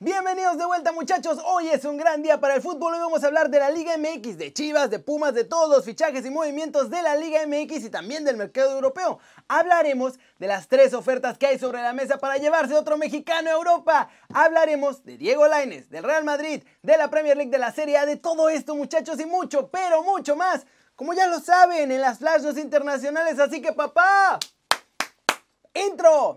Bienvenidos de vuelta muchachos, hoy es un gran día para el fútbol, hoy vamos a hablar de la Liga MX, de Chivas, de Pumas, de todos los fichajes y movimientos de la Liga MX y también del mercado europeo. Hablaremos de las tres ofertas que hay sobre la mesa para llevarse otro mexicano a Europa. Hablaremos de Diego Lainez, del Real Madrid, de la Premier League, de la Serie A, de todo esto muchachos y mucho, pero mucho más, como ya lo saben, en las flashes internacionales, así que papá, intro.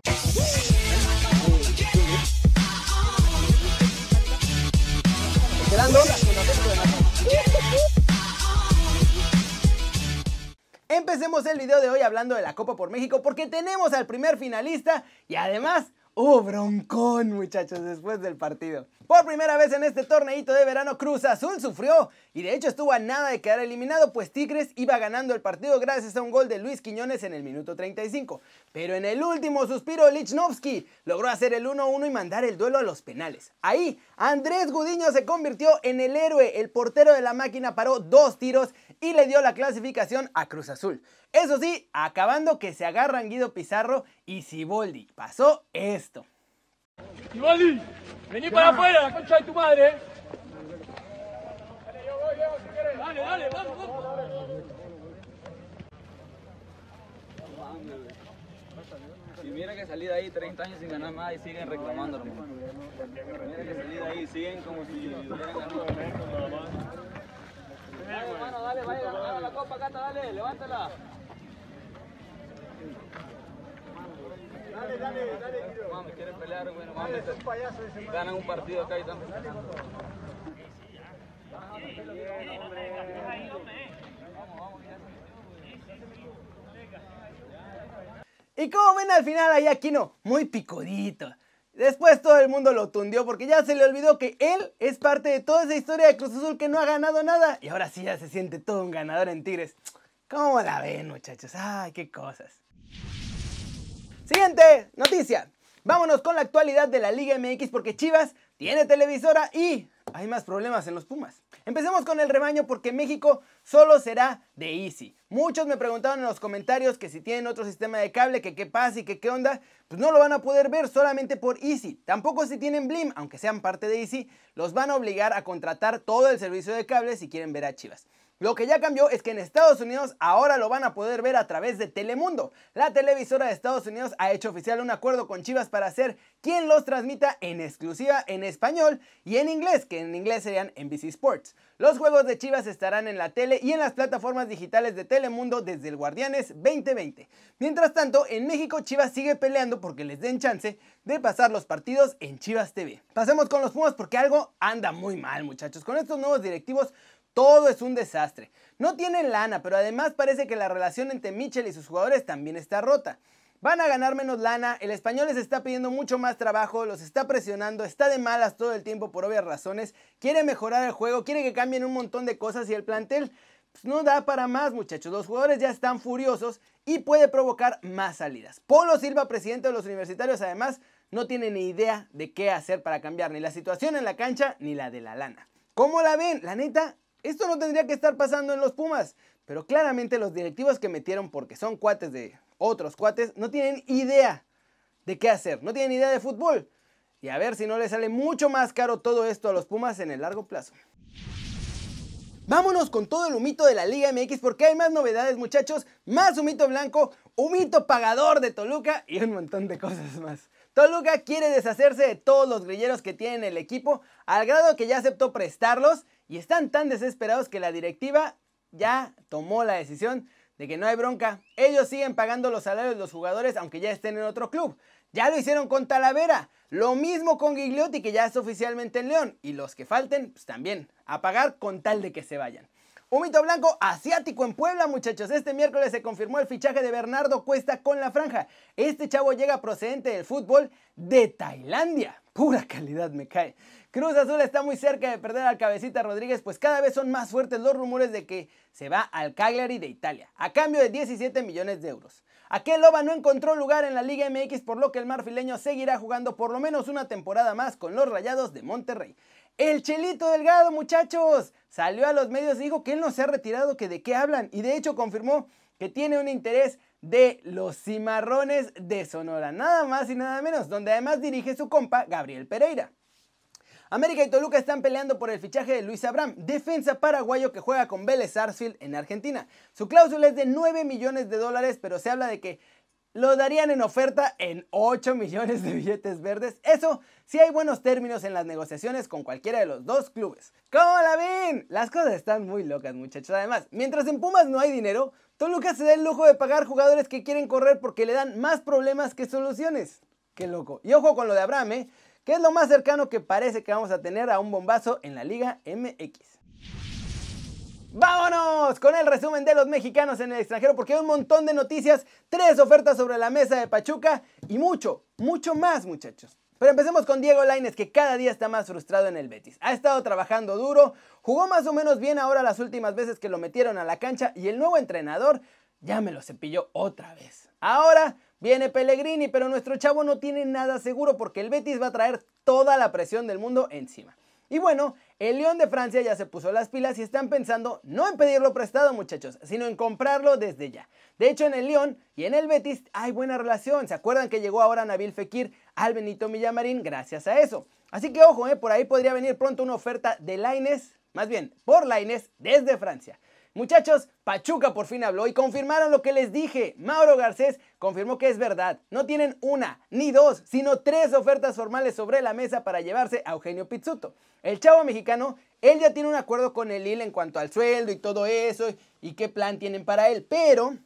Empecemos el video de hoy hablando de la Copa por México porque tenemos al primer finalista y además Hubo broncón, muchachos, después del partido. Por primera vez en este torneito de verano, Cruz Azul sufrió y de hecho estuvo a nada de quedar eliminado, pues Tigres iba ganando el partido gracias a un gol de Luis Quiñones en el minuto 35. Pero en el último suspiro, Lichnowsky logró hacer el 1-1 y mandar el duelo a los penales. Ahí, Andrés Gudiño se convirtió en el héroe. El portero de la máquina paró dos tiros y le dio la clasificación a Cruz Azul. Eso sí, acabando que se agarran Guido Pizarro y Siboldi. Pasó esto. Siboldi, vení para afuera, la concha de tu madre. Dale, dale, vamos, vamos. Y mira que salí de ahí 30 años sin ganar nada y siguen reclamando, hermano. Mira que salí de ahí, siguen como si hubieran ganado. Dale, hermano, dale, vaya, agarra la copa, Cata, dale, levántala. Dale, dale, dale, Mami, quieren pelear, bueno, mami. Ganan un partido acá y están Y como ven al final ahí Aquino, muy picudito. Después todo el mundo lo tundió porque ya se le olvidó que él es parte de toda esa historia de Cruz Azul que no ha ganado nada. Y ahora sí ya se siente todo un ganador en Tigres. ¿Cómo la ven muchachos? Ay, qué cosas. Siguiente noticia. Vámonos con la actualidad de la Liga MX porque Chivas tiene televisora y hay más problemas en los Pumas. Empecemos con el rebaño porque México solo será de Easy. Muchos me preguntaron en los comentarios que si tienen otro sistema de cable, que qué pasa y que qué onda. Pues no lo van a poder ver solamente por Easy. Tampoco si tienen Blim, aunque sean parte de Easy, los van a obligar a contratar todo el servicio de cable si quieren ver a Chivas. Lo que ya cambió es que en Estados Unidos ahora lo van a poder ver a través de Telemundo. La televisora de Estados Unidos ha hecho oficial un acuerdo con Chivas para ser quien los transmita en exclusiva en español y en inglés, que en inglés serían NBC Sports. Los juegos de Chivas estarán en la tele y en las plataformas digitales de Telemundo desde el Guardianes 2020. Mientras tanto, en México Chivas sigue peleando porque les den chance de pasar los partidos en Chivas TV. Pasemos con los Pumas porque algo anda muy mal, muchachos. Con estos nuevos directivos todo es un desastre. No tienen lana, pero además parece que la relación entre Mitchell y sus jugadores también está rota. Van a ganar menos lana, el español les está pidiendo mucho más trabajo, los está presionando, está de malas todo el tiempo por obvias razones, quiere mejorar el juego, quiere que cambien un montón de cosas y el plantel pues, no da para más muchachos, los jugadores ya están furiosos y puede provocar más salidas. Polo Silva, presidente de los universitarios, además no tiene ni idea de qué hacer para cambiar ni la situación en la cancha ni la de la lana. ¿Cómo la ven? La neta, esto no tendría que estar pasando en los Pumas, pero claramente los directivos que metieron porque son cuates de otros cuates no tienen idea de qué hacer, no tienen idea de fútbol. Y a ver si no les sale mucho más caro todo esto a los Pumas en el largo plazo. Vámonos con todo el humito de la Liga MX porque hay más novedades muchachos, más humito blanco, humito pagador de Toluca y un montón de cosas más. Toluca quiere deshacerse de todos los grilleros que tiene el equipo al grado que ya aceptó prestarlos y están tan desesperados que la directiva ya tomó la decisión de que no hay bronca. Ellos siguen pagando los salarios de los jugadores aunque ya estén en otro club. Ya lo hicieron con Talavera. Lo mismo con Gigliotti que ya es oficialmente en León. Y los que falten, pues también a pagar con tal de que se vayan. Un mito blanco asiático en Puebla, muchachos. Este miércoles se confirmó el fichaje de Bernardo Cuesta con la franja. Este chavo llega procedente del fútbol de Tailandia. Pura calidad me cae. Cruz Azul está muy cerca de perder al cabecita Rodríguez, pues cada vez son más fuertes los rumores de que se va al Cagliari de Italia, a cambio de 17 millones de euros. Aquel Loba no encontró lugar en la Liga MX, por lo que el marfileño seguirá jugando por lo menos una temporada más con los Rayados de Monterrey. El Chelito Delgado, muchachos, salió a los medios y dijo que él no se ha retirado, que de qué hablan, y de hecho confirmó que tiene un interés de los cimarrones de Sonora, nada más y nada menos, donde además dirige su compa Gabriel Pereira. América y Toluca están peleando por el fichaje de Luis Abraham, defensa paraguayo que juega con Vélez Sarsfield en Argentina. Su cláusula es de 9 millones de dólares, pero se habla de que lo darían en oferta en 8 millones de billetes verdes. Eso si hay buenos términos en las negociaciones con cualquiera de los dos clubes. ¿Cómo la ven? Las cosas están muy locas, muchachos. Además, mientras en Pumas no hay dinero, Toluca se da el lujo de pagar jugadores que quieren correr porque le dan más problemas que soluciones. Qué loco. Y ojo con lo de Abraham, ¿eh? Que es lo más cercano que parece que vamos a tener a un bombazo en la Liga MX. Vámonos con el resumen de los mexicanos en el extranjero porque hay un montón de noticias, tres ofertas sobre la mesa de Pachuca y mucho, mucho más muchachos. Pero empecemos con Diego Laines que cada día está más frustrado en el Betis. Ha estado trabajando duro, jugó más o menos bien ahora las últimas veces que lo metieron a la cancha y el nuevo entrenador ya me lo cepilló otra vez. Ahora viene Pellegrini, pero nuestro chavo no tiene nada seguro porque el Betis va a traer toda la presión del mundo encima. Y bueno, el León de Francia ya se puso las pilas y están pensando no en pedirlo prestado, muchachos, sino en comprarlo desde ya. De hecho, en el León y en el Betis hay buena relación. ¿Se acuerdan que llegó ahora Nabil Fekir al Benito Millamarín gracias a eso? Así que ojo, eh, por ahí podría venir pronto una oferta de Laines, más bien por Laines desde Francia. Muchachos, Pachuca por fin habló y confirmaron lo que les dije. Mauro Garcés confirmó que es verdad. No tienen una, ni dos, sino tres ofertas formales sobre la mesa para llevarse a Eugenio Pizzuto. El chavo mexicano, él ya tiene un acuerdo con el IL en cuanto al sueldo y todo eso y qué plan tienen para él, pero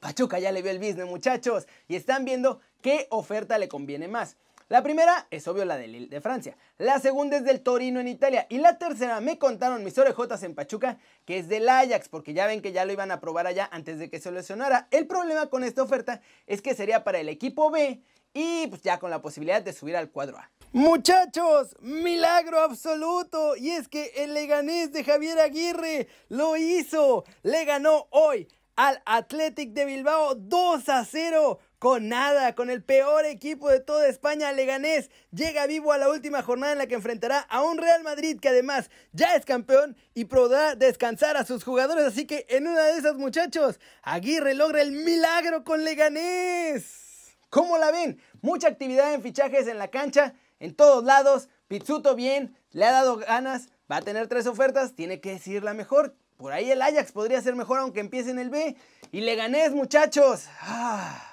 Pachuca ya le vio el business, muchachos, y están viendo qué oferta le conviene más. La primera es obvio la de Lille de Francia, la segunda es del Torino en Italia y la tercera me contaron mis orejotas en Pachuca que es del Ajax porque ya ven que ya lo iban a probar allá antes de que se lesionara. El problema con esta oferta es que sería para el equipo B y pues ya con la posibilidad de subir al cuadro A. Muchachos, milagro absoluto. Y es que el Leganés de Javier Aguirre lo hizo. Le ganó hoy al Athletic de Bilbao 2 a 0 con nada, con el peor equipo de toda España, Leganés llega vivo a la última jornada en la que enfrentará a un Real Madrid que además ya es campeón y podrá descansar a sus jugadores. Así que en una de esas muchachos, Aguirre logra el milagro con Leganés. ¿Cómo la ven? Mucha actividad en fichajes en la cancha, en todos lados. Pizzuto bien, le ha dado ganas, va a tener tres ofertas, tiene que decir la mejor. Por ahí el Ajax podría ser mejor aunque empiece en el B. Y Leganés, muchachos. Ah.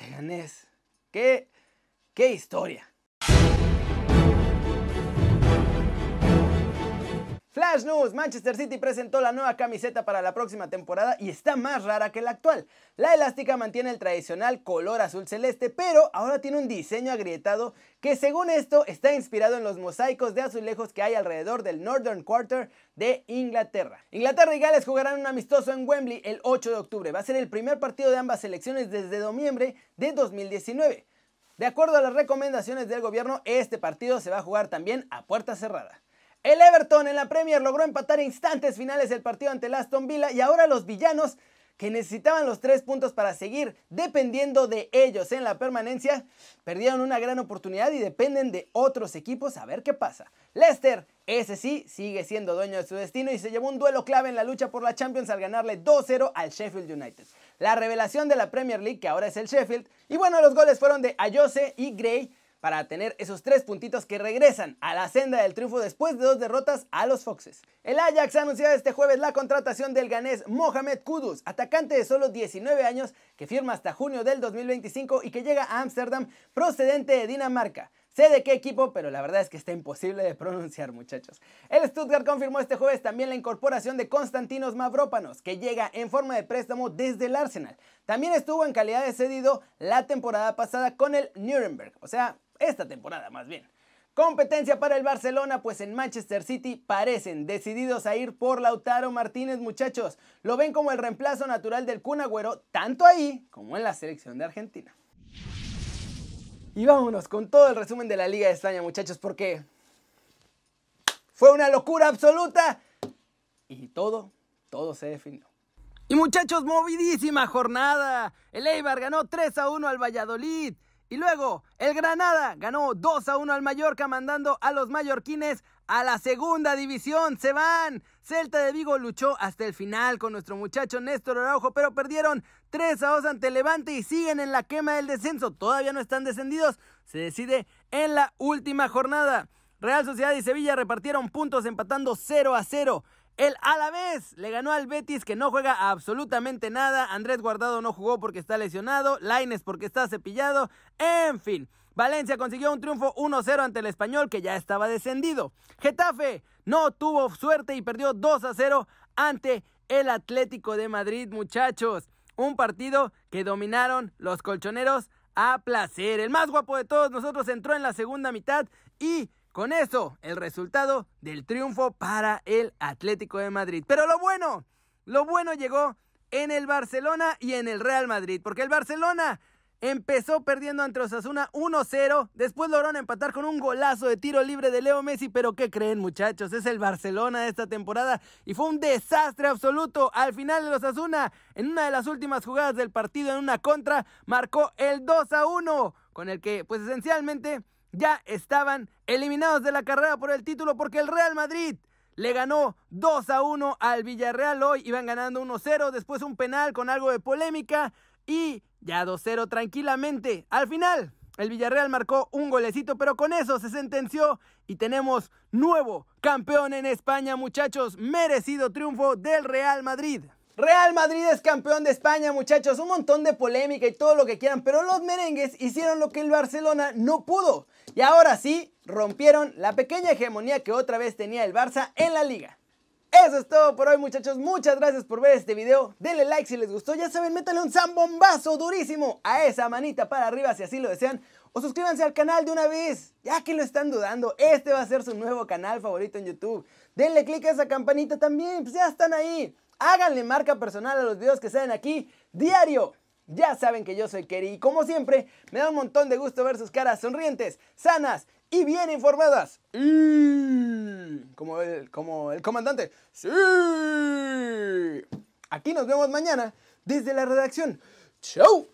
Leganés. ¿Qué, qué historia? Flash News, Manchester City presentó la nueva camiseta para la próxima temporada y está más rara que la actual. La elástica mantiene el tradicional color azul celeste, pero ahora tiene un diseño agrietado que según esto está inspirado en los mosaicos de azulejos que hay alrededor del Northern Quarter de Inglaterra. Inglaterra y Gales jugarán un amistoso en Wembley el 8 de octubre. Va a ser el primer partido de ambas selecciones desde noviembre de 2019. De acuerdo a las recomendaciones del gobierno, este partido se va a jugar también a puerta cerrada. El Everton en la Premier logró empatar instantes finales el partido ante el Aston Villa y ahora los villanos que necesitaban los tres puntos para seguir dependiendo de ellos en la permanencia, perdieron una gran oportunidad y dependen de otros equipos a ver qué pasa. Leicester, ese sí, sigue siendo dueño de su destino y se llevó un duelo clave en la lucha por la Champions al ganarle 2-0 al Sheffield United. La revelación de la Premier League, que ahora es el Sheffield, y bueno, los goles fueron de Ayose y Gray, para tener esos tres puntitos que regresan a la senda del triunfo después de dos derrotas a los Foxes. El Ajax ha anunciado este jueves la contratación del ganés Mohamed Kudus, atacante de solo 19 años que firma hasta junio del 2025 y que llega a Ámsterdam procedente de Dinamarca. Sé de qué equipo, pero la verdad es que está imposible de pronunciar, muchachos. El Stuttgart confirmó este jueves también la incorporación de Konstantinos Mavropanos, que llega en forma de préstamo desde el Arsenal. También estuvo en calidad de cedido la temporada pasada con el Nuremberg, o sea, esta temporada más bien. Competencia para el Barcelona, pues en Manchester City parecen decididos a ir por Lautaro Martínez, muchachos. Lo ven como el reemplazo natural del Kun Agüero, tanto ahí como en la selección de Argentina. Y vámonos con todo el resumen de la Liga de España, muchachos, porque fue una locura absoluta y todo, todo se definió. Y muchachos, movidísima jornada. El Eibar ganó 3 a 1 al Valladolid. Y luego, el Granada ganó 2 a 1 al Mallorca, mandando a los mallorquines a la segunda división. Se van. Celta de Vigo luchó hasta el final con nuestro muchacho Néstor Araujo, pero perdieron 3 a 2 ante Levante y siguen en la quema del descenso. Todavía no están descendidos. Se decide en la última jornada. Real Sociedad y Sevilla repartieron puntos empatando 0 a 0. El Alavés le ganó al Betis que no juega absolutamente nada. Andrés Guardado no jugó porque está lesionado. Laines porque está cepillado. En fin. Valencia consiguió un triunfo 1-0 ante el español que ya estaba descendido. Getafe no tuvo suerte y perdió 2-0 ante el Atlético de Madrid, muchachos. Un partido que dominaron los colchoneros a placer. El más guapo de todos nosotros entró en la segunda mitad y con eso el resultado del triunfo para el Atlético de Madrid. Pero lo bueno, lo bueno llegó en el Barcelona y en el Real Madrid, porque el Barcelona Empezó perdiendo ante Osasuna 1-0. Después lograron empatar con un golazo de tiro libre de Leo Messi. Pero ¿qué creen, muchachos? Es el Barcelona de esta temporada. Y fue un desastre absoluto. Al final, el Osasuna, en una de las últimas jugadas del partido, en una contra, marcó el 2-1. Con el que, pues esencialmente, ya estaban eliminados de la carrera por el título. Porque el Real Madrid le ganó 2 1 al Villarreal hoy. Iban ganando 1-0. Después un penal con algo de polémica. Y ya 2-0 tranquilamente. Al final, el Villarreal marcó un golecito, pero con eso se sentenció y tenemos nuevo campeón en España, muchachos. Merecido triunfo del Real Madrid. Real Madrid es campeón de España, muchachos. Un montón de polémica y todo lo que quieran, pero los merengues hicieron lo que el Barcelona no pudo. Y ahora sí, rompieron la pequeña hegemonía que otra vez tenía el Barça en la liga. Eso es todo por hoy muchachos, muchas gracias por ver este video, denle like si les gustó, ya saben, métanle un zambombazo durísimo a esa manita para arriba si así lo desean, o suscríbanse al canal de una vez, ya que lo están dudando, este va a ser su nuevo canal favorito en YouTube, denle click a esa campanita también, pues ya están ahí, háganle marca personal a los videos que salen aquí diario. Ya saben que yo soy Kerry y como siempre me da un montón de gusto ver sus caras sonrientes, sanas y bien informadas. Como el, como el comandante. Sí. Aquí nos vemos mañana desde la redacción. ¡Chau!